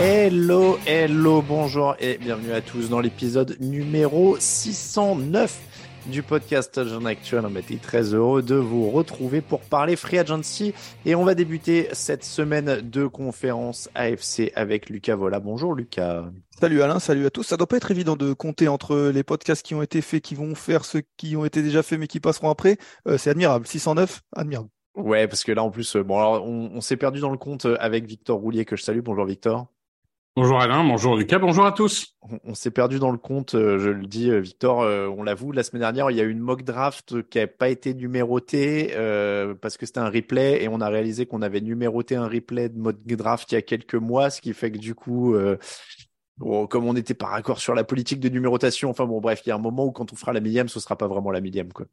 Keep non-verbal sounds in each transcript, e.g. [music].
Hello, hello, bonjour et bienvenue à tous dans l'épisode numéro 609 du podcast Jeune Actuel. On était très heureux de vous retrouver pour parler Free Agency et on va débuter cette semaine de conférence AFC avec Lucas Vola. Bonjour Lucas. Salut Alain, salut à tous. Ça doit pas être évident de compter entre les podcasts qui ont été faits, qui vont faire ceux qui ont été déjà faits mais qui passeront après. Euh, c'est admirable. 609, admirable. Ouais, parce que là en plus, euh, bon alors on, on s'est perdu dans le compte avec Victor Roulier que je salue. Bonjour Victor. Bonjour Alain, bonjour Lucas, bonjour à tous. On, s'est perdu dans le compte, euh, je le dis, euh, Victor, euh, on l'avoue, la semaine dernière, il y a eu une mock draft qui n'a pas été numérotée parce que c'était un replay et on a réalisé qu'on avait numéroté un replay de mock draft il y a quelques mois, ce qui fait que du coup, comme on n'était pas raccord sur la politique de numérotation, enfin bon, bref, il y a un moment où quand on fera la millième, ce sera pas vraiment la millième, quoi.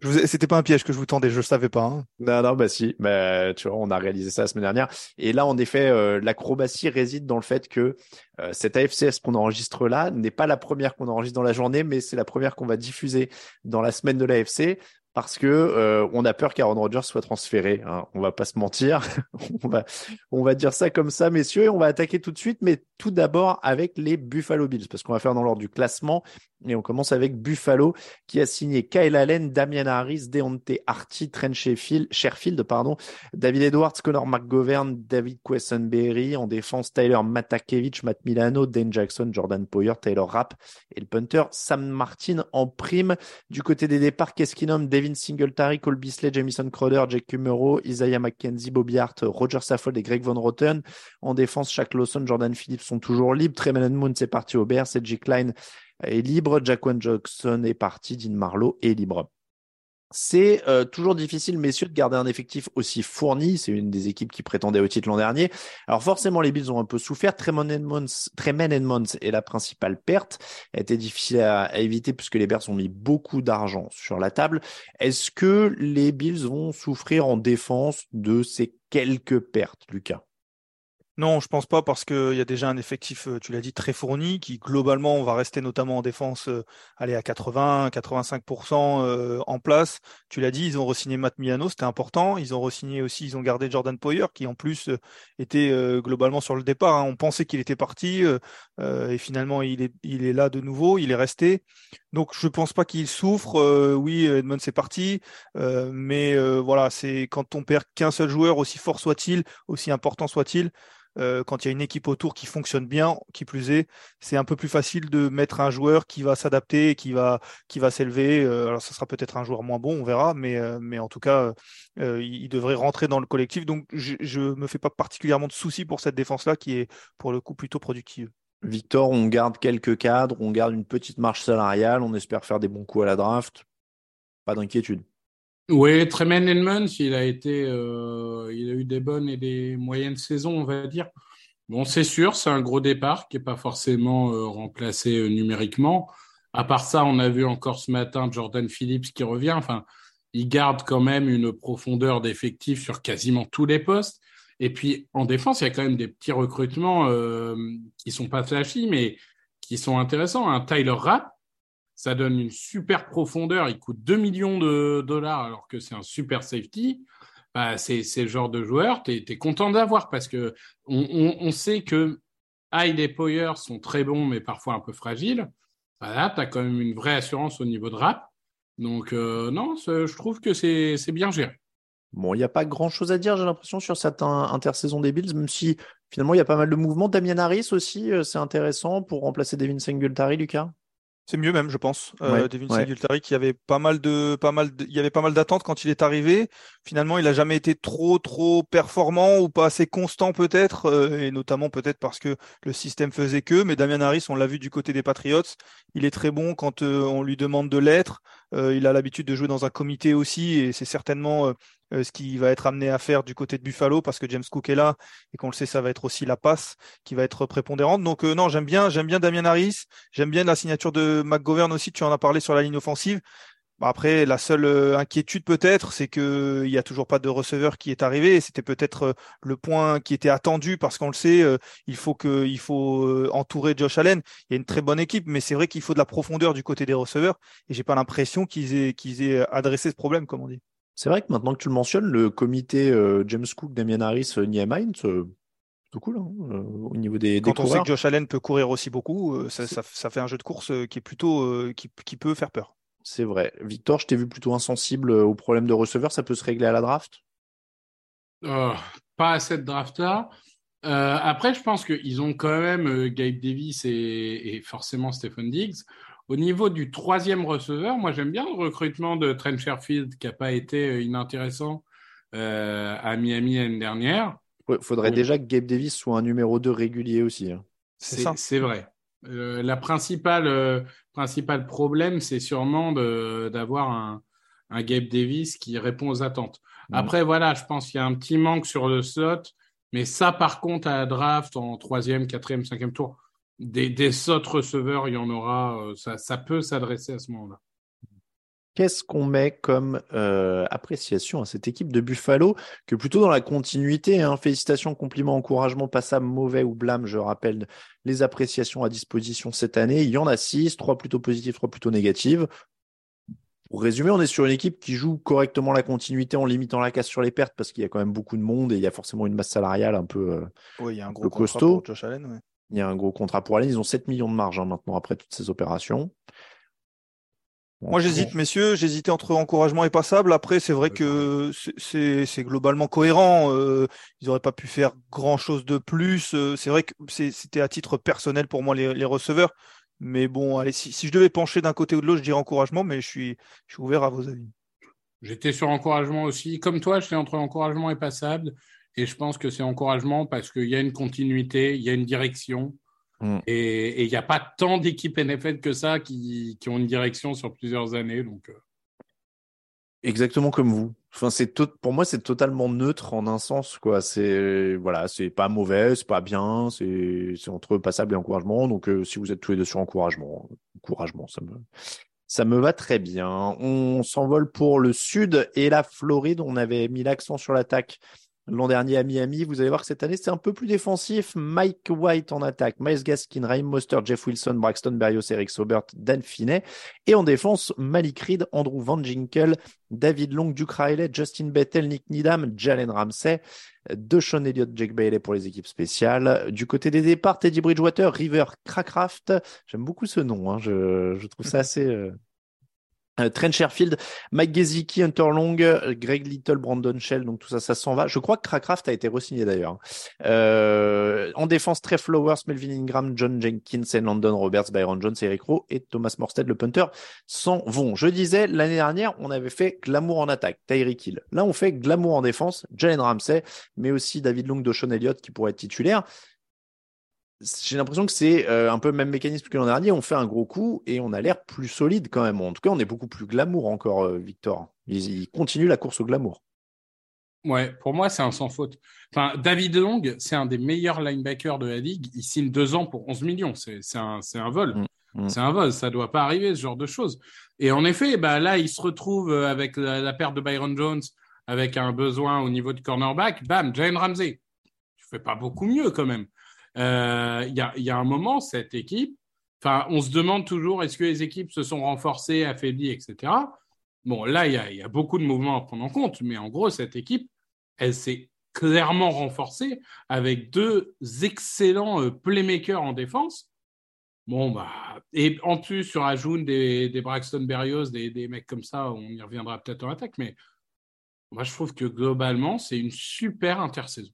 Vous ai- C'était pas un piège que je vous tendais, je savais pas. hein. Non, non, bah si, bah, tu vois, on a réalisé ça la semaine dernière. Et là, en effet, euh, l'acrobatie réside dans le fait que euh, cette AFCS qu'on enregistre là n'est pas la première qu'on enregistre dans la journée, mais c'est la première qu'on va diffuser dans la semaine de l'AFC parce que euh, on a peur qu'Aaron Rodgers soit transféré. Hein. On va pas se mentir, [laughs] on va on va dire ça comme ça, messieurs, et on va attaquer tout de suite, mais tout d'abord avec les Buffalo Bills parce qu'on va faire dans l'ordre du classement et on commence avec Buffalo qui a signé Kyle Allen, Damian Harris, Deontay Harty, Trent Sheffield, Sherfield, pardon, David Edwards, Connor McGovern, David Quessenberry, en défense Tyler Matakevich, Matt Milano, Dane Jackson, Jordan Poyer, Taylor Rapp et le punter Sam Martin en prime. Du côté des départs, qu'est-ce qu'il nomme Devin Singletary, Cole Beasley, Jamison Crowder, Jake Kumero, Isaiah McKenzie, Bobby Hart, Roger Saffold et Greg Von Rotten. En défense, Shaq Lawson, Jordan Phillips sont toujours libres. Tremaine Moon, c'est parti au Bears. Cedric Klein est libre. Jaquan Jackson est parti. Dean Marlowe est libre. C'est euh, toujours difficile, messieurs, de garder un effectif aussi fourni. C'est une des équipes qui prétendait au titre l'an dernier. Alors forcément, les Bills ont un peu souffert. Tremaine Edmonds est la principale perte. Elle était difficile à, à éviter puisque les Bears ont mis beaucoup d'argent sur la table. Est-ce que les Bills vont souffrir en défense de ces quelques pertes, Lucas? Non, je pense pas parce qu'il y a déjà un effectif, euh, tu l'as dit, très fourni, qui globalement va rester notamment en défense, euh, aller à 80, 85% euh, en place. Tu l'as dit, ils ont re-signé Matt Milano, c'était important. Ils ont re-signé aussi, ils ont gardé Jordan Poyer, qui en plus était globalement sur le départ. hein. On pensait qu'il était parti et finalement il est là de nouveau, il est resté. Donc je pense pas qu'il souffre. Euh, oui, Edmond c'est parti, euh, mais euh, voilà, c'est quand on perd qu'un seul joueur, aussi fort soit-il, aussi important soit-il. euh, quand il y a une équipe autour qui fonctionne bien, qui plus est, c'est un peu plus facile de mettre un joueur qui va s'adapter, qui va, qui va s'élever. Alors, ça sera peut-être un joueur moins bon, on verra, mais, mais en tout cas, il devrait rentrer dans le collectif. Donc, je, je me fais pas particulièrement de soucis pour cette défense-là, qui est pour le coup plutôt productive. Victor, on garde quelques cadres, on garde une petite marge salariale, on espère faire des bons coups à la draft. Pas d'inquiétude. Oui, Tremaine Edmonds, il a été, euh, il a eu des bonnes et des moyennes saisons, on va dire. Bon, c'est sûr, c'est un gros départ qui n'est pas forcément euh, remplacé euh, numériquement. À part ça, on a vu encore ce matin Jordan Phillips qui revient. Enfin, il garde quand même une profondeur d'effectif sur quasiment tous les postes. Et puis en défense, il y a quand même des petits recrutements euh, qui sont pas flashy, mais qui sont intéressants. Un Tyler Rapp, ça donne une super profondeur. Il coûte 2 millions de dollars alors que c'est un super safety. Bah, c'est le genre de joueur, tu es, content d'avoir parce que on, sait que Hyde et Poyer sont très bons, mais parfois un peu fragiles. Voilà, tu as quand même une vraie assurance au niveau de rap. Donc, euh, non, je trouve que c'est bien géré. Bon, il n'y a pas grand chose à dire, j'ai l'impression, sur cette intersaison des Bills, même si finalement il y a pas mal de mouvements. Damien Harris aussi, euh, c'est intéressant pour remplacer Devin Singletary, Lucas? C'est mieux même, je pense. Euh, Devin Singletary, qui avait pas mal de, pas mal, il y avait pas mal d'attentes quand il est arrivé. Finalement, il a jamais été trop, trop performant ou pas assez constant peut-être, euh, et notamment peut-être parce que le système faisait que. Mais Damien Harris, on l'a vu du côté des Patriots, il est très bon quand euh, on lui demande de l'être. Il a l'habitude de jouer dans un comité aussi, et c'est certainement euh, ce qui va être amené à faire du côté de Buffalo parce que James Cook est là et qu'on le sait, ça va être aussi la passe qui va être prépondérante. Donc euh, non, j'aime bien, j'aime bien Damien Harris, j'aime bien la signature de McGovern aussi. Tu en as parlé sur la ligne offensive. Après, la seule euh, inquiétude peut-être, c'est qu'il n'y a toujours pas de receveur qui est arrivé. C'était peut-être le point qui était attendu parce qu'on le sait, il faut que, il faut entourer Josh Allen. Il y a une très bonne équipe, mais c'est vrai qu'il faut de la profondeur du côté des receveurs. Et j'ai pas l'impression qu'ils aient, qu'ils aient adressé ce problème, comme on dit. C'est vrai que maintenant que tu le mentionnes, le comité euh, James Cook, Damien Harris, euh, Niemine, c'est plutôt cool hein, euh, au niveau des, Quand on sait que Josh Allen peut courir aussi beaucoup, ça, fait un jeu de course qui est plutôt qui, peut faire peur. C'est vrai. Victor, je t'ai vu plutôt insensible au problème de receveur. Ça peut se régler à la draft? Pas à cette draft-là. après, je pense qu'ils ont quand même Gabe Davis et, et forcément Stephen Diggs. Au niveau du troisième receveur, moi j'aime bien le recrutement de Trent Sherfield qui n'a pas été euh, inintéressant euh, à Miami l'année dernière. Il faudrait déjà que Gabe Davis soit un numéro 2 régulier aussi. Hein. C'est vrai. Euh, la principale, euh, principal problème, c'est sûrement d'avoir un, un, Gabe Davis qui répond aux attentes. Mm. Après, voilà, je pense qu'il y a un petit manque sur le slot, mais ça, par contre, à la draft en troisième, quatrième, cinquième tour, des, des autres receveurs, il y en aura. Euh, ça, ça peut s'adresser à ce moment-là. Qu'est-ce qu'on met comme euh, appréciation à cette équipe de Buffalo que plutôt dans la continuité, hein, félicitations, compliments, encouragements, passable, mauvais ou blâme, je rappelle les appréciations à disposition cette année. Il y en a six, trois plutôt positives, trois plutôt négatives. Pour résumer, on est sur une équipe qui joue correctement la continuité en limitant la casse sur les pertes parce qu'il y a quand même beaucoup de monde et il y a forcément une masse salariale un peu, euh, oui, il y a un gros costaud. Pour Josh Allen, ouais. Il y a un gros contrat pour Allen. Ils ont 7 millions de marge hein, maintenant après toutes ces opérations. Moi, j'hésite, messieurs. J'hésitais entre encouragement et passable. Après, c'est vrai que c'est globalement cohérent. Euh, ils n'auraient pas pu faire grand chose de plus. Euh, c'est vrai que c'était à titre personnel pour moi les, receveurs. Mais bon, allez, si, je devais pencher d'un côté ou de l'autre, je dirais encouragement, mais je suis, je suis ouvert à vos avis. J'étais sur encouragement aussi. Comme toi, j'étais entre encouragement et passable. Et je pense que c'est encouragement parce qu'il y a une continuité, il y a une direction. Mm. Et il n'y a pas tant d'équipes NFL que ça qui, qui, ont une direction sur plusieurs années. Donc, euh. Exactement comme vous. Enfin, c'est tout, pour moi, c'est totalement neutre en un sens, quoi. C'est, voilà, c'est pas mauvais, c'est pas bien, c'est, c'est entre passable et encouragement. Donc, euh, si vous êtes tous les deux sur encouragement, encouragement, ça me, ça me va très bien. On s'envole pour le sud et la Floride. On avait mis l'accent sur l'attaque l'an dernier à Miami. Vous allez voir que cette année, c'est un peu plus défensif. Mike White en attaque, Miles Gaskin, Raheem Moster, Jeff Wilson, Braxton Berrios, Eric Sobert, Dan Finney. Et en défense, Malik Reed, Andrew Van Ginkel, David Long, Duke Riley, Justin Bethel, Nick Needham, Jalen Ramsey, Sean Elliott, Jake Bailey pour les équipes spéciales. Du côté des départs, Teddy Bridgewater, River Crackraft. J'aime beaucoup ce nom. Hein. Je, je, trouve ça [laughs] assez... Euh, Trent Sherfield, Mike Gesicki, Hunter Long, Greg Little, Brandon Shell, donc tout ça, ça s'en va. Je crois que Crackraft a été re-signé d'ailleurs. Euh, en défense, Trey Flowers, Melvin Ingram, John Jenkins, London Roberts, Byron Jones, Eric Rowe et Thomas Morstead, le punter, s'en vont. Je disais, l'année dernière, on avait fait glamour en attaque, Tyreek Hill. Là, on fait glamour en défense, Jalen Ramsey, mais aussi David Long, Sean Elliott qui pourrait être titulaire j'ai l'impression que c'est euh, un peu le même mécanisme que l'an dernier. On fait un gros coup et on a l'air plus solide quand même. En tout cas, on est beaucoup plus glamour encore, euh, Victor. Il, continue la course au glamour. Ouais, pour moi, c'est un sans faute. Enfin, David Long, c'est un des meilleurs linebackers de la ligue. Il signe deux ans pour 11 millions. C'est un, un vol. Mm, mm. C'est un vol. Ça doit pas arriver, ce genre de choses. Et en effet, bah, là, il se retrouve avec la, perte de Byron Jones, avec un besoin au niveau de cornerback. Bam, Jane Ramsey. Tu fais pas beaucoup mieux quand même. Euh, il y, a, y a un moment, cette équipe, on se demande toujours est-ce que les équipes se sont renforcées, affaiblies, etc. Bon, là, il y, a, beaucoup de mouvements à prendre en compte, mais en gros, cette équipe, elle s'est clairement renforcée avec deux excellents euh, playmakers en défense. Bon, bah, et en plus, sur Ajoun, des, des Braxton Berrios, des, des, mecs comme ça, on y reviendra peut-être en attaque, mais moi, je trouve que globalement, c'est une super intersaison.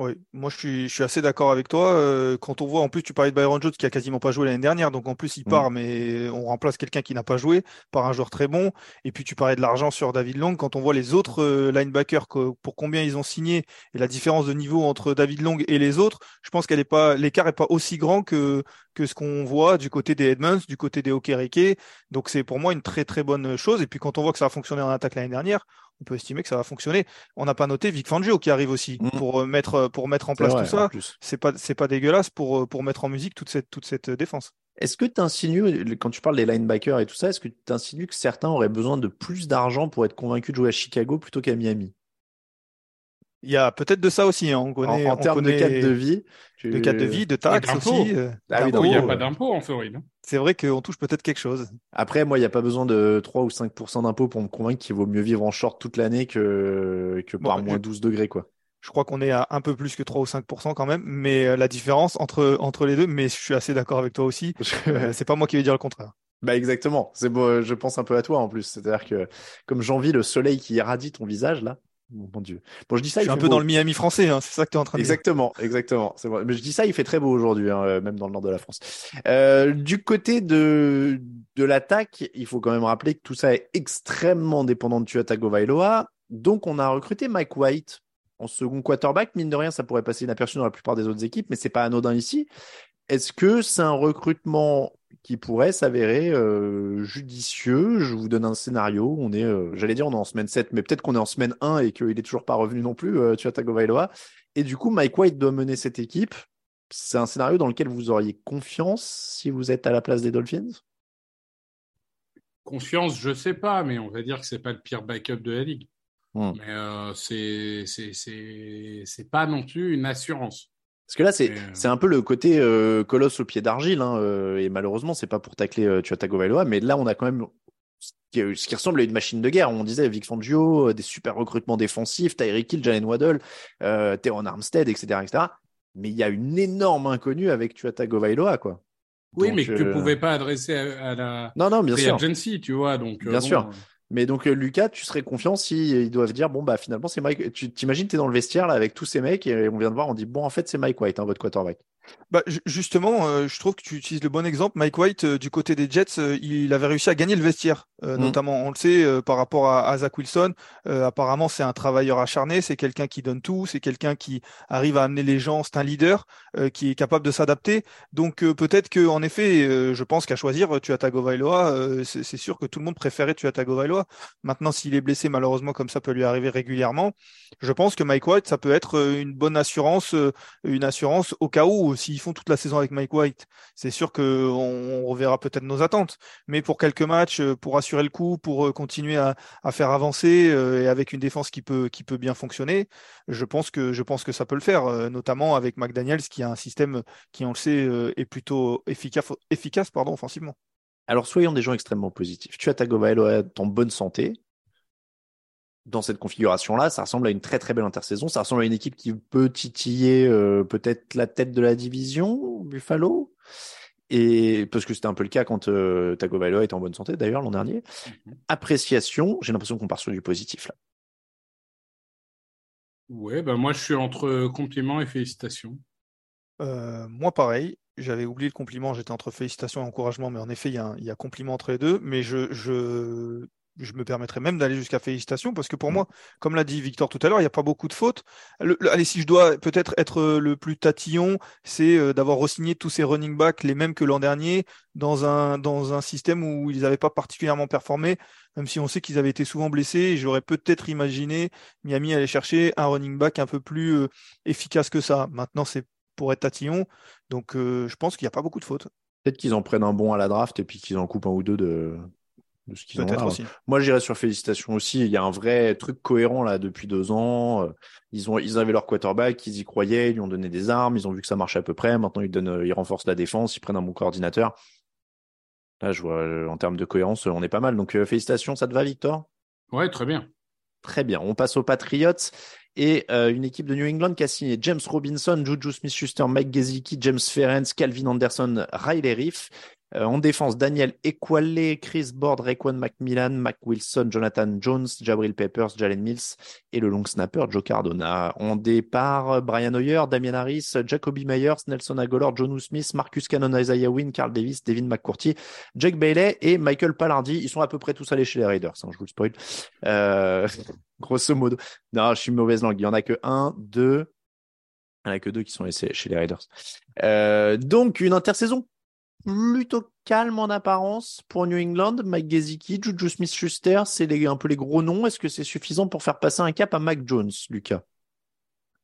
Oui, moi je suis, je suis assez d'accord avec toi. Euh, quand on voit, en plus, tu parlais de Byron Jones qui a quasiment pas joué l'année dernière, donc en plus il mm. part, mais on remplace quelqu'un qui n'a pas joué par un joueur très bon. Et puis tu parlais de l'argent sur David Long. Quand on voit les autres euh, linebackers, pour combien ils ont signé et la différence de niveau entre David Long et les autres, je pense qu'elle est pas, l'écart est pas aussi grand que que ce qu'on voit du côté des Edmonds, du côté des Okereke. Donc c'est pour moi une très très bonne chose. Et puis quand on voit que ça a fonctionné en attaque l'année dernière, on peut estimer que ça va fonctionner. On n'a pas noté Vic Fangio qui arrive aussi mm. pour euh, mettre euh, pour mettre en place tout ça. C'est pas c'est pas dégueulasse pour euh, pour mettre en musique toute cette toute cette défense. Est-ce que tu insinues, quand tu parles des linebackers et tout ça, est-ce que tu insinues que certains auraient besoin de plus d'argent pour être convaincus de jouer à Chicago plutôt qu'à Miami? Il y a peut-être de ça aussi. Hein. On connaît, en, termes de cadre de vie. De cadre de vie, de taxes aussi. Ah il n'y a pas d'impôt en Floride. Hein. C'est vrai qu'on touche peut-être quelque chose. Après, moi, il n'y a pas besoin de 3 ou 5% d'impôt pour me convaincre qu'il vaut mieux vivre en short toute l'année que, que par moins 12 degrés. quoi. Je crois qu'on est à un peu plus que 3 ou 5% quand même, mais euh, la différence entre, entre les deux, mais je suis assez d'accord avec toi aussi. [laughs] Euh, c'est pas moi qui vais dire le contraire. Bah exactement, c'est beau, je pense un peu à toi en plus. C'est-à-dire que comme j'envie le soleil qui irradie ton visage là, mon Dieu. Bon, je dis ça. Je suis un peu dans le Miami français, hein, c'est ça que tu es en train de exactement, dire. Exactement, exactement. Mais je dis ça, il fait très beau aujourd'hui, hein, euh, même dans le nord de la France. Euh, du côté de de l'attaque, il faut quand même rappeler que tout ça est extrêmement dépendant de Tua Tagovailoa. Donc, on a recruté Mike White en second quarterback. Mine de rien, ça pourrait passer inaperçu dans la plupart des autres équipes, mais c'est pas anodin ici. Est-ce que c'est un recrutement qui pourrait s'avérer euh, judicieux. Je vous donne un scénario. On est, euh, j'allais dire, on est en semaine 7, mais peut-être qu'on est en semaine 1 et qu'il est toujours pas revenu non plus, euh, Tua Tagovailoa. Et du coup, Mike White doit mener cette équipe. C'est un scénario dans lequel vous auriez confiance si vous êtes à la place des Dolphins? Confiance, je sais pas, mais on va dire que c'est pas le pire backup de la ligue. Hmm. Mais euh, c'est c'est pas non plus une assurance. Parce que là, c'est euh, c'est un peu le côté euh, colosse au pied d'argile, hein, euh, et malheureusement, c'est pas pour tacler euh, mais là, on a quand même ce qui, ressemble à une machine de guerre. On disait Vic Fangio, des super recrutements défensifs, Tyreek Hill, Jalen Waddle, euh, Teron Armstead, etc., etc. Mais il y a une énorme inconnue avec Tua Tagovailoa, quoi. Oui, mais que tu pouvais pas adresser à, la non, non, bien sûr. agency, tu vois. Donc, bien sûr. Mais donc euh, Lucas, tu serais confiant si ils doivent dire bon bah finalement c'est Mike. Tu t'imagines t'es dans le vestiaire là avec tous ces mecs et on vient de voir, on dit bon en fait c'est Mike White, hein, votre quarterback. Bah, justement, euh, je trouve que tu utilises le bon exemple. Mike White, euh, du côté des Jets, euh, il avait réussi à gagner le vestiaire, mm. notamment, on le sait, par rapport à, à Zach Wilson. apparemment, c'est un travailleur acharné, c'est quelqu'un qui donne tout, c'est quelqu'un qui arrive à amener les gens, c'est un leader qui est capable de s'adapter. Donc peut-être que, en effet, je pense qu'à choisir, tu as Tagovailoa, c'est sûr que tout le monde préférait tu as Tagovailoa. Maintenant, s'il est blessé, malheureusement, comme ça peut lui arriver régulièrement, je pense que Mike White, ça peut être une bonne assurance, une assurance au cas où s'ils font toute la saison avec Mike White, c'est sûr qu'on reverra peut-être nos attentes. Mais pour quelques matchs, euh, pour assurer le coup, pour euh, continuer à, faire avancer euh, et avec une défense qui peut, qui peut bien fonctionner, je pense que, je pense que ça peut le faire, notamment avec McDaniels qui a un système qui, on le sait, est plutôt efficace, efficace pardon, offensivement. Alors soyons des gens extrêmement positifs. Tu as Tagovailoa en bonne santé, dans cette configuration-là, ça ressemble à une très très belle intersaison. Ça ressemble à une équipe qui peut titiller euh, peut-être la tête de la division, Buffalo. Et parce que c'était un peu le cas quand euh, Tagovailoa était en bonne santé d'ailleurs l'an dernier. Mhm. Appréciation, j'ai l'impression qu'on part sur du positif là. Ouais, ben moi je suis entre compliments et félicitations. Euh, moi pareil, j'avais oublié le compliment, j'étais entre félicitations et encouragement, mais en effet il y, a, il y a compliment entre les deux. Mais je, je je me permettrai même d'aller jusqu'à félicitations parce que pour moi, comme l'a dit Victor tout à l'heure, il n'y a pas beaucoup de fautes. allez, si je dois peut-être être euh, le plus tatillon, c'est euh, d'avoir re-signé tous ces running backs, les mêmes que l'an dernier, dans un, dans un système où ils n'avaient pas particulièrement performé, même si on sait qu'ils avaient été souvent blessés. J'aurais peut-être imaginé Miami aller chercher un running back un peu plus euh, efficace que ça. Maintenant, c'est pour être tatillon. Donc, je pense qu'il n'y a pas beaucoup de fautes. Peut-être qu'ils en prennent un bon à la draft et puis qu'ils en coupent un ou deux de, ce qu'ils ont Aussi. Moi, j'irais sur félicitations aussi. Il y a un vrai truc cohérent là depuis deux ans. Euh, ils ont, ils avaient leur quarterback, ils y croyaient, ils lui ont donné des armes, ils ont vu que ça marchait à peu près. Maintenant, ils donnent, ils renforcent la défense, ils prennent un bon coordinateur. Là, je vois, euh, en termes de cohérence, on est pas mal. Donc, euh, félicitations, ça te va, Victor? Ouais, très bien. Très bien. On passe aux Patriots et une équipe de New England qui a signé James Robinson, Juju Smith-Schuster, Mike Gesicki, James Ferenc, Calvin Anderson, Riley Riff. Euh, en défense, Daniel Equale, Chris Board, Raekwon Macmillan, Mac Wilson, Jonathan Jones, Jabril Peppers, Jalen Mills et le long snapper Joe Cardona. En départ, Brian Hoyer, Damian Harris, Jacoby Myers, Nelson Agolor, John Smith, Marcus Cannon, Isaiah Wynn, Carl Davis, Devin McCourty, Jake Bailey et Michael Pallardi. Ils sont à peu près tous allés chez les Raiders, hein, je vous le spoil. Euh, [laughs] grosso modo. Non, je suis mauvaise langue. Il y en a que un, deux, il n'y en a que deux qui sont laissés chez les Raiders. Euh, donc, une intersaison plutôt calme en apparence pour New England. Mike Gesicki, Juju Smith-Schuster, c'est un peu les gros noms. Est-ce que c'est suffisant pour faire passer un cap à Mac Jones, Lucas?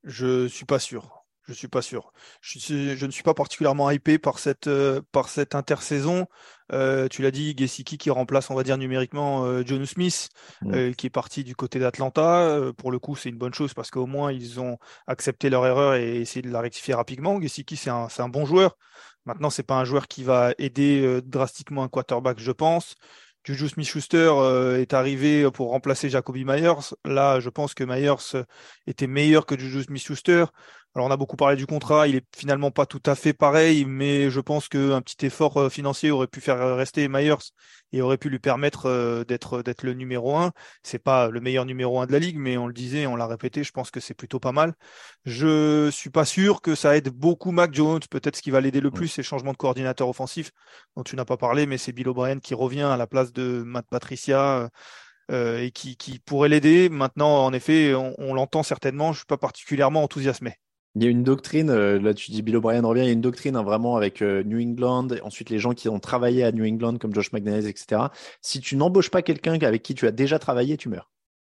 Je suis pas sûr. Je suis pas sûr. Je, je, ne suis pas particulièrement hypé par cette euh, par cette intersaison. Euh, tu l'as dit, Gesicki qui remplace, on va dire numériquement, euh, John Smith, mm. euh, qui est parti du côté d'Atlanta. pour le coup, c'est une bonne chose parce qu'au moins ils ont accepté leur erreur et essayé de la rectifier rapidement. Gesicki, c'est un, un bon joueur. Maintenant, c'est pas un joueur qui va aider drastiquement un quarterback, je pense. Juju Smith-Schuster est arrivé pour remplacer Jacoby Myers. Là, je pense que Myers était meilleur que Juju Smith-Schuster. Alors on a beaucoup parlé du contrat, il est finalement pas tout à fait pareil, mais je pense qu'un petit effort euh, financier aurait pu faire rester Myers et aurait pu lui permettre euh, d'être d'être le numéro un. C'est pas le meilleur numéro un de la ligue, mais on le disait, on l'a répété, je pense que c'est plutôt pas mal. Je suis pas sûr que ça aide beaucoup Mac Jones. Peut-être ce qui va l'aider le plus, c'est le changement de coordinateur offensif dont tu n'as pas parlé, mais c'est Bill O'Brien qui revient à la place de Matt Patricia. Euh, et qui, qui pourrait l'aider. Maintenant, en effet, on, on l'entend certainement. Je suis pas particulièrement enthousiasmé. Il y a une doctrine, euh, là tu dis Bill O'Brien revient, il y a une doctrine hein, vraiment avec euh, New England, ensuite les gens qui ont travaillé à New England comme Josh McDaniels, etc. Si tu n'embauches pas quelqu'un avec qui tu as déjà travaillé, tu meurs.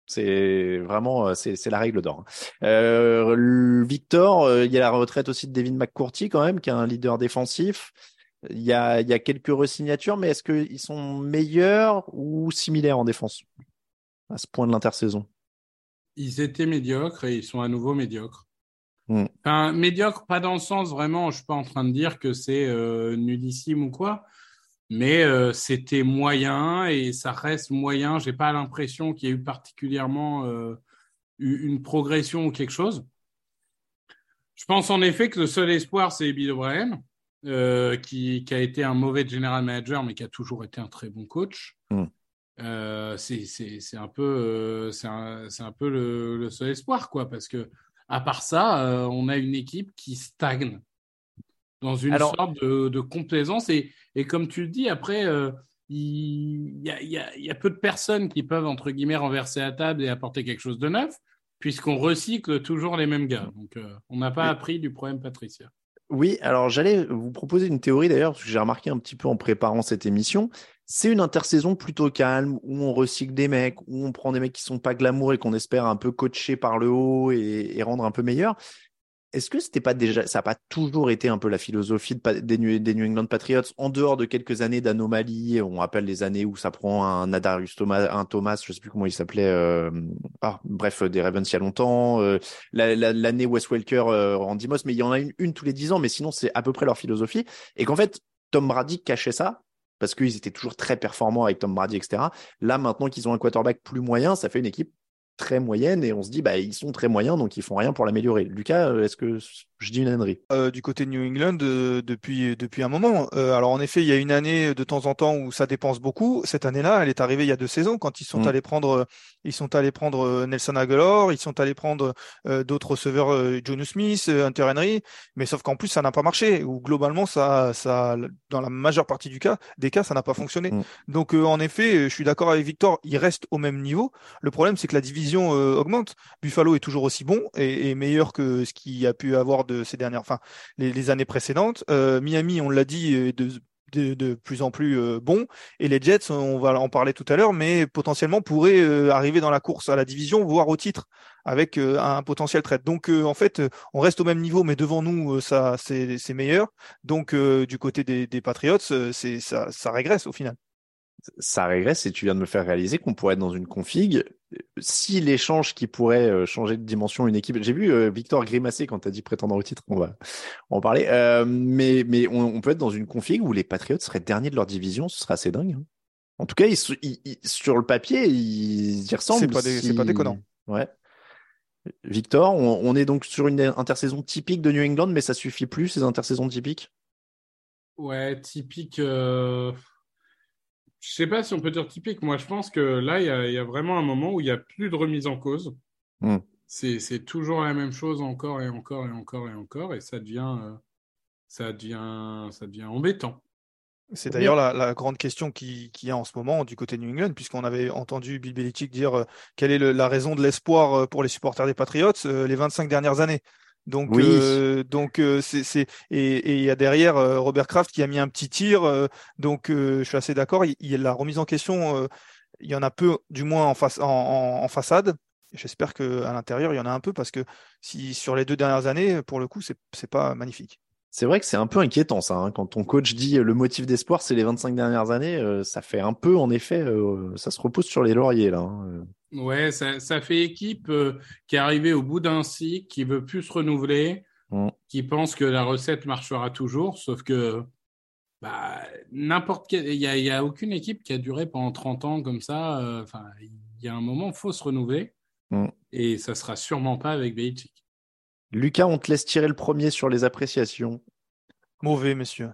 C'est vraiment, euh, c'est la règle d'or. Hein. Victor, il y a la retraite aussi de Devin McCourty quand même, qui est un leader défensif. Il y a, il y a quelques resignatures, mais est-ce qu'ils sont meilleurs ou similaires en défense à ce point de l'intersaison? Ils étaient médiocres et ils sont à nouveau médiocres. Mm. Enfin, médiocre, pas dans le sens vraiment, je suis pas en train de dire que c'est euh, nullissime ou quoi, mais euh, c'était moyen et ça reste moyen. J'ai pas l'impression qu'il y ait eu particulièrement euh, une progression ou quelque chose. Je pense en effet que le seul espoir, c'est Bill O'Brien, euh, qui, qui, a été un mauvais general manager, mais qui a toujours été un très bon coach. Mm. Euh, c'est un peu, c'est un, un, peu le, le, seul espoir, quoi, parce que à part ça, euh, on a une équipe qui stagne dans une sorte de, complaisance. Et, comme tu le dis, après, euh, il, y a, peu de personnes qui peuvent, entre guillemets, renverser la table et apporter quelque chose de neuf, puisqu'on recycle toujours les mêmes gars. Donc, euh, on n'a pas appris du problème Patricia. Oui, alors j'allais vous proposer une théorie d'ailleurs, parce que j'ai remarqué un petit peu en préparant cette émission. C'est une intersaison plutôt calme, où on recycle des mecs, où on prend des mecs qui sont pas glamour et qu'on espère un peu coacher par le haut et, rendre un peu meilleur. Est-ce que c'était pas déjà, ça n'a pas toujours été un peu la philosophie des, New, England Patriots? En dehors de quelques années d'anomalies On rappelle les années où ça prend un Adarius Thomas, un Thomas, je sais plus comment il s'appelait. Euh, ah, bref, des Ravens il y a longtemps. Euh, l'année Wes Welker, euh, Randy Moss, mais il y en a une, une tous les dix ans. Mais sinon, c'est à peu près leur philosophie. Et qu'en fait, Tom Brady cachait ça parce qu'ils étaient toujours très performants avec Tom Brady, etc. Là, maintenant qu'ils ont un quarterback plus moyen, ça fait une équipe très moyenne et on se dit, bah, ils sont très moyens, donc ils font rien pour l'améliorer. Lucas, euh, est-ce que Je dis une ânerie. Euh, du côté de New England euh, depuis depuis un moment. Euh, alors en effet, il y a une année de temps en temps où ça dépense beaucoup. Cette année-là, elle est arrivée il y a deux saisons quand ils sont Mm. allés prendre ils sont allés prendre Nelson Aguilar, ils sont allés prendre euh, d'autres receveurs, euh, Jonu Smith, euh, Hunter Henry, mais sauf qu'en plus ça n'a pas marché. Ou globalement ça ça dans la majeure partie du cas des cas ça n'a pas fonctionné. Mm. Donc euh, en effet, je suis d'accord avec Victor, il reste au même niveau. Le problème c'est que la division euh, augmente. Buffalo est toujours aussi bon et, et meilleur que ce qu'il y a pu avoir de ces dernières, enfin les, années précédentes. Euh, Miami, on l'a dit, est de, plus en plus euh, bon et les Jets, on va en parler tout à l'heure, mais potentiellement pourraient euh, arriver dans la course à la division, voire au titre, avec un potentiel trade. Donc en fait, on reste au même niveau, mais devant nous, ça c'est meilleur. Donc du côté des, des Patriots, c'est ça, ça régresse au final. Ça régresse et tu viens de me faire réaliser qu'on pourrait être dans une config. Si l'échange qui pourrait euh, changer de dimension une équipe, j'ai vu euh, Victor grimacer quand tu as dit prétendant au titre, on va en parler. Euh, mais mais on, on peut être dans une config où les Patriots seraient derniers de leur division, ce serait assez dingue. hein. En tout cas, ils, se- ils- ils- sur le papier, ils y ressemblent. C'est pas dé- c'est pas déconnant. Ouais. Victor, on, on est donc sur une intersaison typique de New England, mais ça suffit plus ces intersaisons typiques? Ouais, typique. euh, Je sais pas si on peut dire typique. Moi, je pense que là, il y a, il y a vraiment un moment où il n'y a plus de remise en cause. Hmm. C'est, toujours la même chose encore et encore et encore et encore, et ça devient, euh, ça devient, ça devient embêtant. C'est d'ailleurs la, la grande question qui, qui y a en ce moment du côté de New England, puisqu'on avait entendu Bill Belichick dire euh, quelle est le- la raison de l'espoir euh, pour les supporters des Patriots euh, les 25 dernières années. Donc, Oui. euh, donc euh, c'est, c'est et et il y a derrière euh, Robert Kraft qui a mis un petit tir. euh, donc, euh, je suis assez d'accord. Il, il y a la remise en question. euh, il y en a peu, du moins en face, en, en, en façade. J'espère que à l'intérieur il y en a un peu parce que si sur les deux dernières années, pour le coup, c'est c'est pas magnifique. C'est vrai que c'est un peu inquiétant ça. hein. Quand ton coach dit euh, le motif d'espoir, c'est les 25 dernières années, euh, ça fait un peu, en effet, euh, ça se repose sur les lauriers là. hein. Ouais, ça, ça fait équipe euh, qui est arrivée au bout d'un cycle, qui veut plus se renouveler, Mm. qui pense que la recette marchera toujours, sauf que bah, n'importe quel, il y a, il aucune équipe qui a duré pendant 30 ans comme ça. Enfin, il y a un moment, faut se renouveler, Mm. et ça sera sûrement pas avec Belichick. Lucas, on te laisse tirer le premier sur les appréciations. Mauvais, messieurs.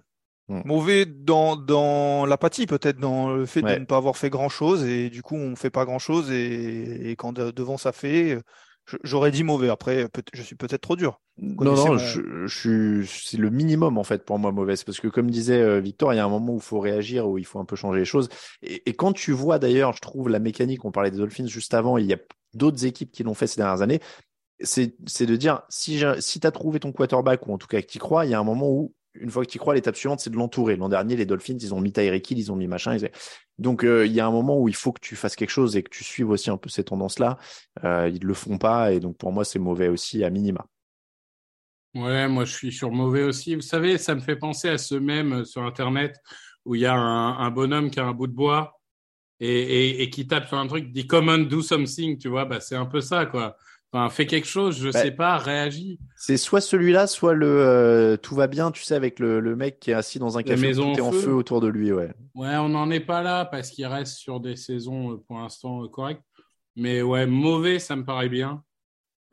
Hmm. Mauvais dans, dans l'apathie, peut-être, dans le fait Ouais. de ne pas avoir fait grand-chose, et du coup, on fait pas grand-chose, et, et quand de- devant ça fait, j'aurais dit mauvais. Après, je suis peut-être trop dur. Non, non, mon- je, je suis, c'est le minimum en fait pour moi mauvaise parce que comme disait euh, Victor, il y a un moment où il faut réagir, où il faut un peu changer les choses. Et, et quand tu vois d'ailleurs, je trouve la mécanique, on parlait des Dolphins juste avant, il y a d'autres équipes qui l'ont fait ces dernières années. C'est, de dire si si t'as trouvé ton quarterback ou en tout cas que tu crois, il y a un moment où une fois que tu crois, l'étape suivante c'est de l'entourer. L'an dernier, les Dolphins, ils ont mis Tyreek Hill, ils ont mis machin. Donc euh, il y a un moment où il faut que tu fasses quelque chose et que tu suives aussi un peu ces tendances-là. Euh, ils le font pas et donc pour moi c'est mauvais aussi à minima. Ouais, moi je suis sur mauvais aussi. Vous savez, ça me fait penser à ce même euh, sur Internet où il y a un, bonhomme qui a un bout de bois et, qui tape sur un truc, dit come on, do something, tu vois, bah c'est un peu ça, quoi. Enfin, fais quelque chose, je Bah, sais pas, réagis. C'est soit celui-là, soit le euh, tout va bien, tu sais, avec le, le mec qui est assis dans un café maison tout est en en feu. feu autour de lui, ouais. Ouais, on n'en est pas là parce qu'il reste sur des saisons euh, pour l'instant euh, correctes. Mais ouais, mauvais, ça me paraît bien.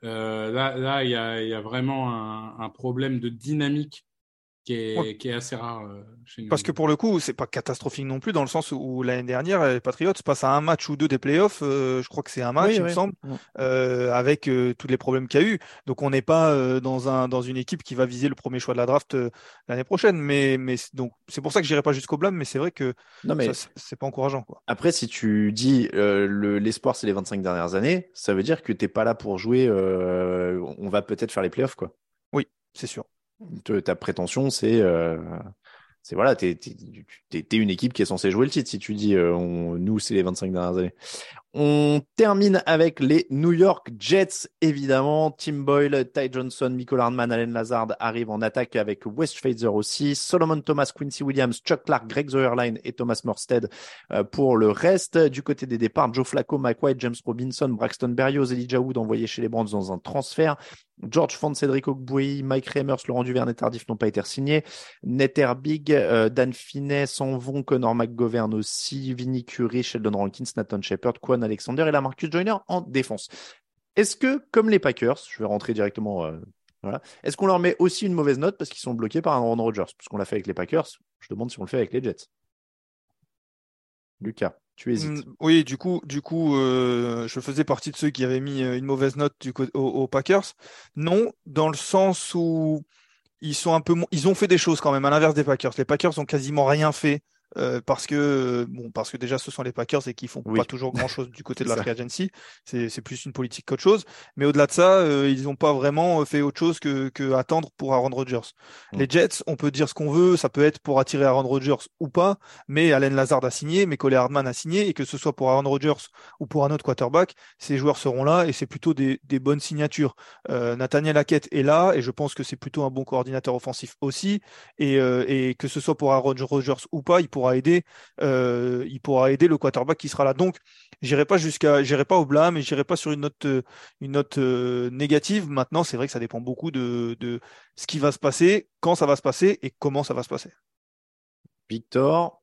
Euh, là, là, il y a, il y a vraiment un, un problème de dynamique qui est, Ouais. qui est assez rare euh, chez nous. Parce que pour le coup, c'est pas catastrophique non plus, dans le sens où l'année dernière, les Patriots passent à un match ou deux des playoffs. euh, je crois que c'est un match, Oui, il oui. me semble, euh, avec euh, tous les problèmes qu'il y a eu. Donc on n'est pas euh, dans un dans une équipe qui va viser le premier choix de la draft euh, l'année prochaine. Mais mais c'est- donc c'est pour ça que j'irai pas jusqu'au blâme, mais c'est vrai que Non, mais ça, c'est- pas encourageant, quoi. après, si tu dis euh, le, l'espoir, c'est les 25 dernières années, ça veut dire que t'es pas là pour jouer, euh, on va peut-être faire les playoffs, quoi. C'est sûr. Ta prétention, c'est. euh, c'est voilà, t'es, t'es une équipe qui est censée jouer le titre si tu dis euh, on, nous, c'est les 25 dernières années. On termine avec les New York Jets, évidemment. Tim Boyle, Ty Johnson, Michael Hardman, Allen Lazard arrivent en attaque avec West Phaser aussi. Solomon Thomas, Quincy Williams, Chuck Clark, Greg Zoerline et Thomas Morstead euh, pour le reste. Du côté des départs, Joe Flacco, Mike White, James Robinson, Braxton Berrios, Elijah Wood envoyés chez les Browns dans un transfert. George Font, Cédric Ogbuei, Mike Remers, Laurent Duvernay tardif n'ont pas été signés. Netter Big, euh, Dan Finney s'en vont, Connor McGovern aussi, Vinny Curry, Sheldon Rankins, Nathan Shepard, Quan Alexander et la Marcus Joyner en défense. Est-ce que, comme les Packers, je vais rentrer directement euh. Est-ce qu'on leur met aussi une mauvaise note parce qu'ils sont bloqués par Aaron Rodgers? Parce qu'on l'a fait avec les Packers. Je demande si on le fait avec les Jets. Lucas, Mm, Oui, du coup, du coup, euh, je faisais partie de ceux qui avaient mis euh, une mauvaise note du aux, aux Packers. Non, dans le sens où ils sont un peu, ils ont fait des choses quand même, à l'inverse des Packers. Les Packers ont quasiment rien fait. Euh, parce que euh, bon parce que déjà ce sont les Packers et qu'ils font Oui. pas toujours grand chose du côté [laughs] de la free agency. C'est c'est plus une politique qu'autre chose. Mais au-delà de ça euh, ils n'ont pas vraiment fait autre chose que, que attendre pour Aaron Rodgers. Mm. les Jets on peut dire ce qu'on veut ça peut être pour attirer Aaron Rodgers ou pas mais Allen Lazard a signé mais Cole Hardman a signé et que ce soit pour Aaron Rodgers ou pour un autre quarterback ces joueurs seront là et c'est plutôt des, des bonnes signatures. Euh, Nathaniel Hackett est là et je pense que c'est plutôt un bon coordinateur offensif aussi et, euh, et que ce soit pour Aaron Rodgers ou pas il pourra aider euh, il pourra aider le quarterback qui sera là donc j'irai pas jusqu'à j'irai pas au blâme et j'irai pas sur une note une note euh, négative maintenant c'est vrai que ça dépend beaucoup de, de ce qui va se passer quand ça va se passer et comment ça va se passer Victor,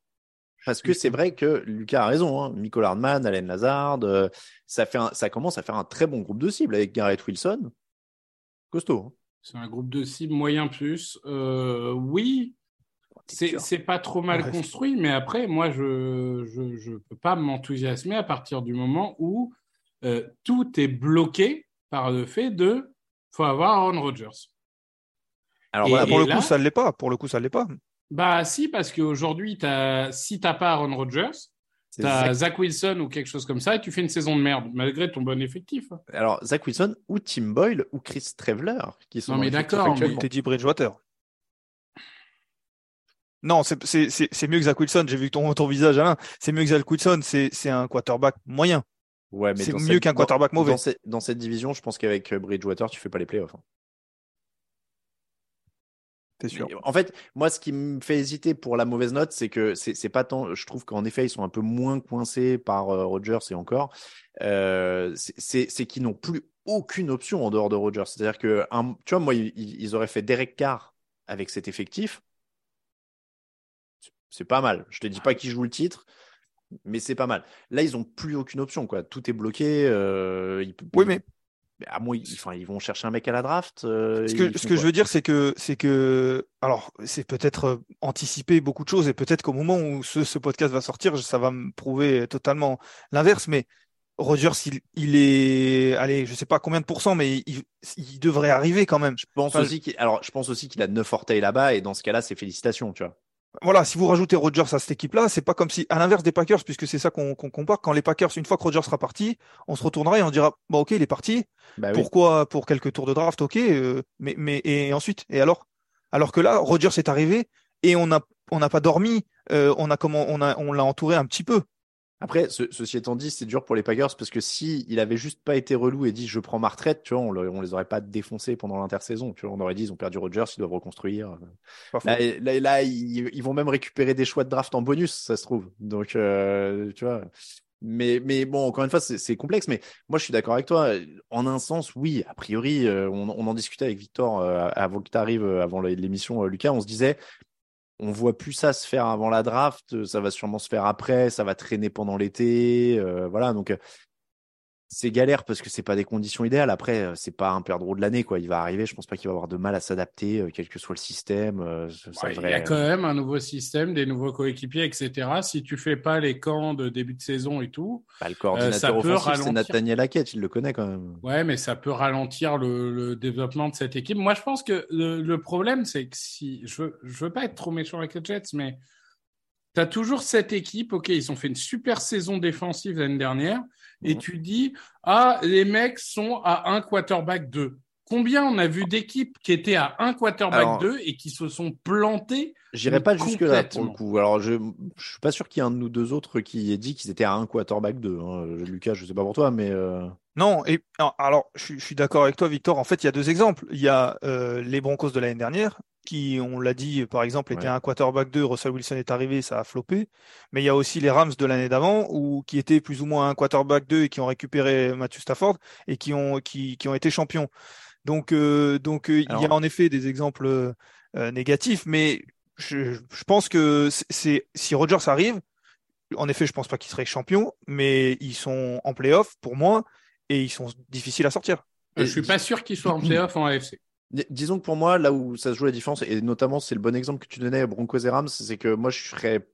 parce que c'est vrai que Lucas a raison. Hein. Michael Hardman, Allen Lazard, euh, ça, fait un- ça commence à faire un très bon groupe de cibles avec Garrett Wilson. Costaud. hein. C'est un groupe de cibles moyen plus. Euh, oui, c'est pas trop mal Ouais. construit, mais après, moi, je je, je peux pas m'enthousiasmer à partir du moment où euh, tout est bloqué par le fait de faut avoir Aaron Rodgers. Alors Et- voilà, pour le là- coup ça l'est pas pour le coup ça l'est pas Bah si, parce qu'aujourd'hui, t'as- si t'as pas Aaron Rodgers, t'as Zach- Zach Wilson ou quelque chose comme ça, et tu fais une saison de merde, malgré ton bon effectif. alors Zach Wilson ou Tim Boyle ou Chris Traveler qui sont Non, dans mais d'accord, actuellement. Teddy Bridgewater non, c'est mieux que Zach Wilson. J'ai vu ton, ton visage, Alain. C'est mieux que Zach Wilson. C'est un quarterback moyen. Ouais, mais C'est mieux qu'un quarterback mauvais. Dans, cette- dans cette division, je pense qu'avec Bridgewater, tu fais pas les playoffs. hein. T'es sûr Mais, En fait, moi, ce qui me fait hésiter pour la mauvaise note, c'est que c'est pas tant. Je trouve qu'en effet, ils sont un peu moins coincés par euh, Rodgers et encore. Euh, c'est- qu'ils n'ont plus aucune option en dehors de Rodgers. C'est-à-dire que, un- tu vois, moi, ils, ils auraient fait Derek Carr avec cet effectif. C'est- pas mal. Je te dis pas qui joue le titre, mais c'est pas mal. Là, ils ont plus aucune option, quoi. Tout est bloqué. euh, ils- Oui, mais à moins, ils, enfin, ils vont chercher un mec à la draft. euh, ce que, font ce que je veux dire, c'est que, c'est que, alors, c'est peut-être euh, anticiper beaucoup de choses et peut-être qu'au moment où ce, ce podcast va sortir, ça va me prouver totalement l'inverse, mais Rodgers, il, il est, allez, je sais pas combien de pourcents, mais il, il devrait arriver quand même. Je pense Enfin, aussi qu'il, alors, je pense aussi qu'il a neuf orteils là-bas et dans ce cas-là, c'est félicitations, tu vois. Voilà, si vous rajoutez Rodgers à cette équipe-là, c'est pas comme si, à l'inverse des Packers, puisque c'est ça qu'on compare, quand les Packers, une fois que Rodgers sera parti, on se retournera et on dira, bon, ok, il est parti, Bah oui. pourquoi pour quelques tours de draft, ok, euh, mais, mais et ensuite, et alors? Alors que là, Rodgers est arrivé et on n'a on n'a pas dormi, euh, on a comment, on a, on l'a entouré un petit peu. Après, ce- ceci étant dit, c'est dur pour les Packers parce que si il avait juste pas été relou et dit je prends ma retraite, tu vois, on, le- on les aurait pas défoncés pendant l'intersaison, tu vois, on aurait dit ils ont perdu Rodgers, ils doivent reconstruire. Là, là, là, ils, ils vont même récupérer des choix de draft en bonus, ça se trouve. Donc, euh, tu vois. Mais, mais bon, encore une fois, c'est complexe. Mais moi, je suis d'accord avec toi. En un sens, oui, a priori, euh, on, on en discutait avec Victor euh, avant que tu arrives, avant l'émission, euh, Lucas. On se disait, on voit plus ça se faire avant la draft. Ça va sûrement se faire après. Ça va traîner pendant l'été. euh, voilà. Donc, euh, c'est galère parce que c'est pas des conditions idéales. Après, euh, c'est pas un perdreau de l'année, quoi. Il va arriver. Je pense pas qu'il va avoir de mal à s'adapter, euh, quel que soit le système. euh, il y a quand même un nouveau système, des nouveaux coéquipiers, etc. Si tu fais pas les camps de début de saison et tout, Bah, le ça coordinateur peut offensif, c'est ralentir. Nathaniel Hackett, il le connaît quand même. ouais, mais ça peut ralentir le, le développement de cette équipe. Moi, je pense que le, le problème, c'est que si je veux, je veux pas être trop méchant avec les Jets, mais tu as toujours cette équipe. Ok, ils ont fait une super saison défensive l'année dernière, et Mhm. tu dis ah les mecs sont à un quarterback 2. Combien on a vu d'équipes qui étaient à un quarterback Alors- 2 et qui se sont plantées J'irai pas jusque-là pour le coup. Alors, je, je suis pas sûr qu'il y ait un de nous deux autres qui ait dit qu'ils étaient à un quarterback 2. Hein. Lucas, je sais pas pour toi, mais. euh, Non, et alors, alors, je, suis- je suis d'accord avec toi, Victor. En fait, il y a deux exemples. Il y a euh, les Broncos de l'année dernière, qui, on l'a dit, par exemple, Ouais. un quarterback 2, Russell Wilson est arrivé, ça a floppé. Mais il y a aussi les Rams de l'année d'avant, ou qui étaient plus ou moins un quarterback 2 et qui ont récupéré Matthew Stafford et qui ont, qui, qui ont été champions. Donc, euh, donc euh, il y a en effet des exemples euh, négatifs, mais je, je pense que c'est- si Rodgers arrive, en effet, je pense pas qu'ils seraient champions, mais ils sont en playoff pour moi et ils sont difficiles à sortir. Je suis pas sûr qu'ils soient en playoff en AFC. Disons que pour moi, là où ça se joue la différence, et notamment c'est le bon exemple que tu donnais Broncos et Rams, c'est que moi je serais,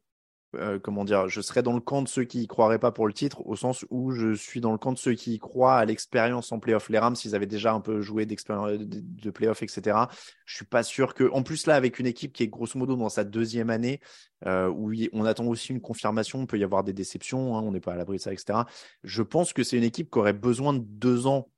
euh, comment dire, je serais dans le camp de ceux qui y croiraient pas pour le titre, au sens où je suis dans le camp de ceux qui y croient à l'expérience en playoff. Les Rams, ils avaient déjà un peu joué d'expérience de, de playoff, etc. Je suis pas sûr que, en plus là, avec une équipe qui est grosso modo dans sa deuxième année, euh, où on attend aussi une confirmation, il peut y avoir des déceptions, hein, on n'est pas à l'abri de ça, etc. Je pense que c'est une équipe qui aurait besoin de deux ans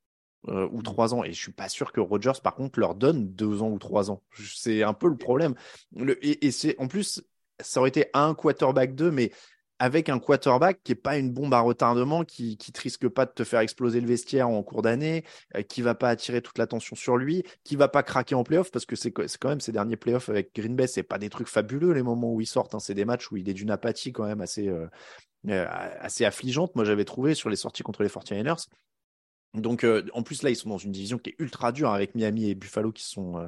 euh, ou trois ans. Et je suis pas sûr que Rogers, par contre, leur donne deux ans ou trois ans. C'est un peu le problème. Le, et, c'est en plus, ça aurait été un quarterback 2, mais avec un quarterback qui est pas une bombe à retardement, qui te risque pas de te faire exploser le vestiaire en cours d'année, euh, qui va pas attirer toute l'attention sur lui, qui va pas craquer en playoff parce que c'est quand même ces derniers playoffs avec Green Bay, c'est pas des trucs fabuleux les moments où ils sortent. Hein. C'est des matchs où il est d'une apathie quand même assez euh, assez affligeante. Moi j'avais trouvé sur les sorties contre les 49ers. Donc, euh, en plus, là, ils sont dans une division qui est ultra dure avec Miami et Buffalo qui sont, euh,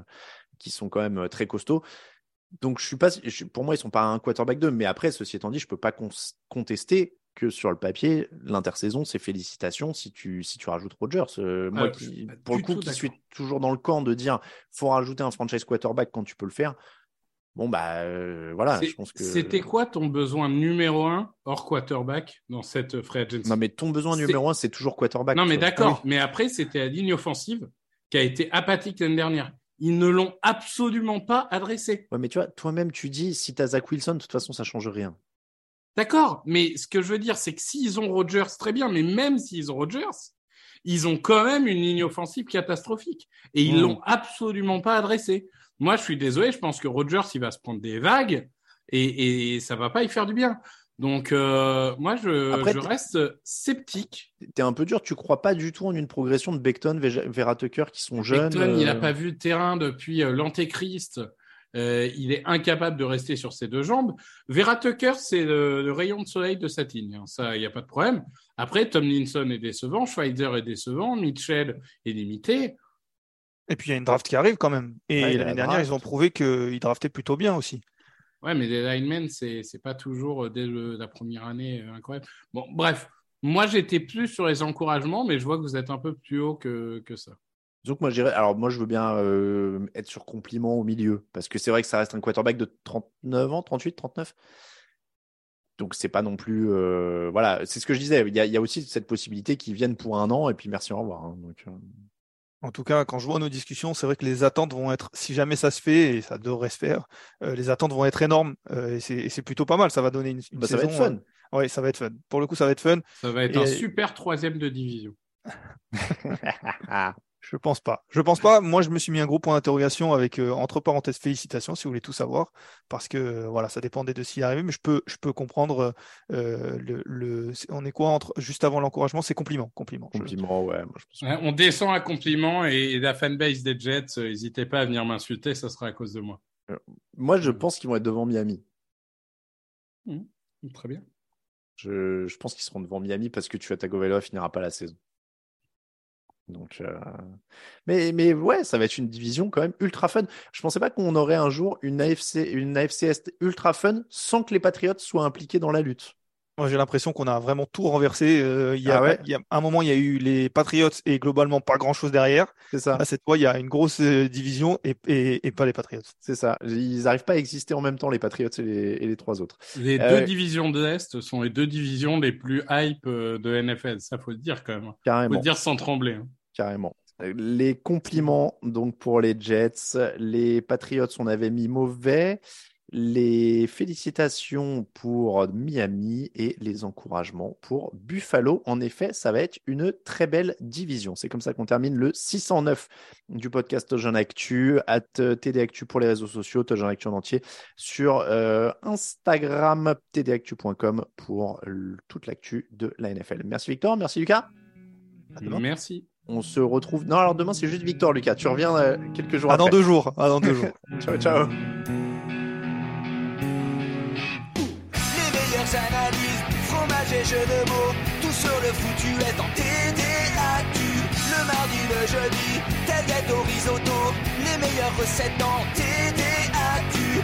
qui sont quand même euh, très costauds. Donc, je suis pas, pour moi, ils sont pas un quarterback 2. Mais après, ceci étant dit, je peux pas contester que sur le papier, l'intersaison, c'est félicitations si tu, si tu rajoutes Rogers. moi, pour le coup, qui suis toujours dans le camp de dire faut rajouter un franchise quarterback quand tu peux le faire. Bon, bah euh, voilà, je pense que. C'était quoi ton besoin numéro un hors quarterback dans cette free agency? Non, mais ton besoin numéro un, c'est toujours quarterback. Non, mais d'accord, mais après, c'était la ligne offensive qui a été apathique l'année dernière. Ils ne l'ont absolument pas adressé. Ouais, mais tu vois, toi-même, tu dis si tu as Zach Wilson, de toute façon, ça change rien. D'accord, mais ce que je veux dire, c'est que s'ils ont Rodgers, très bien, mais même s'ils ont Rodgers, ils ont quand même une ligne offensive catastrophique. Et ils ne hmm. l'ont absolument pas adressé. Moi, je suis désolé, je pense que Rogers, il va se prendre des vagues et, et ça va pas y faire du bien. Donc, euh, moi, je, je reste sceptique. Tu es un peu dur, tu crois pas du tout en une progression de Beckton, Vera Tucker qui sont jeunes. Beckton, il n'a euh, pas vu le terrain depuis euh, l'Antéchrist. Euh, il est incapable de rester sur ses deux jambes. Vera Tucker, c'est le, rayon de soleil de sa ligne. Hein. Ça, il n'y a pas de problème. Après, Tomlinson est décevant, Schweizer est décevant, Mitchell est limité. Et puis il y a une draft qui arrive quand même. Et l'année dernière, ils ont prouvé qu'ils draftaient plutôt bien aussi. Ouais, mais les linemen, c'est n'est pas toujours euh, dès la première année euh, incroyable. Bon, bref, moi j'étais plus sur les encouragements, mais je vois que vous êtes un peu plus haut que, que ça. Donc moi, j'irais. Alors moi, je veux bien euh, être sur compliment au milieu, parce que c'est vrai que ça reste un quarterback de 39 ans, 38, 39. Donc c'est pas non plus. Voilà, c'est ce que je disais. Il y, a, aussi cette possibilité qu'ils viennent pour un an et puis merci au revoir. Hein. Donc, en tout cas, quand je vois nos discussions, c'est vrai que les attentes vont être, si jamais ça se fait, et ça devrait se faire, euh, les attentes vont être énormes. Euh, et c'est plutôt pas mal. Ça va donner une, une bah, saison. Ça va être fun. Euh, oui, ça va être fun. Pour le coup, ça va être fun. Ça va être un super troisième de division. [laughs] Je pense pas. Je pense pas. Moi, je me suis mis un gros point d'interrogation avec euh, entre parenthèses félicitations si vous voulez tout savoir, parce que euh, voilà, ça dépendait de s'y arriver, mais je peux, je peux comprendre. Euh, le, le, on est quoi entre juste avant l'encouragement, c'est compliment, compliment. Compliment, ouais, On descend à compliment et, la fanbase des Jets, n'hésitez pas à venir m'insulter, ça sera à cause de moi. moi, je pense qu'ils vont être devant Miami. Mmh, très bien. Je, je pense qu'ils seront devant Miami parce que tu Tagovailoa finira pas la saison. Donc, euh, mais, mais ouais, ça va être une division quand même ultra fun. Je pensais pas qu'on aurait un jour une AFC, une AFC Est ultra fun sans que les Patriots soient impliqués dans la lutte. Moi, j'ai l'impression qu'on a vraiment tout renversé. Euh, il, y a, ah il y a un moment, il y a eu les Patriots et globalement pas grand chose derrière. C'est ça. cette fois, il y a une grosse euh, division et, et, et pas les Patriots. C'est ça. Ils n'arrivent pas à exister en même temps, les Patriots et les, et les trois autres. Les deux divisions de l'Est sont les deux divisions les plus hype de NFL. Ça, faut le dire quand même. Carrément. Faut le dire sans trembler. Hein carrément. Les compliments donc pour les Jets, les Patriots, on avait mis mauvais. Les félicitations pour Miami et les encouragements pour Buffalo. En effet, ça va être une très belle division. C'est comme ça qu'on termine le 609 du podcast Tojan Actu, at TD Actu pour les réseaux sociaux, Tojan Actu en entier, sur euh, Instagram, tdactu.com pour toute l'actu de la NFL. Merci Victor, merci Lucas. Merci. On se retrouve. Non, alors demain, c'est juste Victor, Lucas. Tu reviens euh, quelques jours ah, après. dans deux jours. Ah, dans deux jours. [laughs] ciao, ciao. Les meilleures analyses, fromage et jeux de mots. Tout sur le foutu est en TDAQ. Le mardi, le jeudi, tel gâteau risotto. Les meilleures recettes en TDAQ.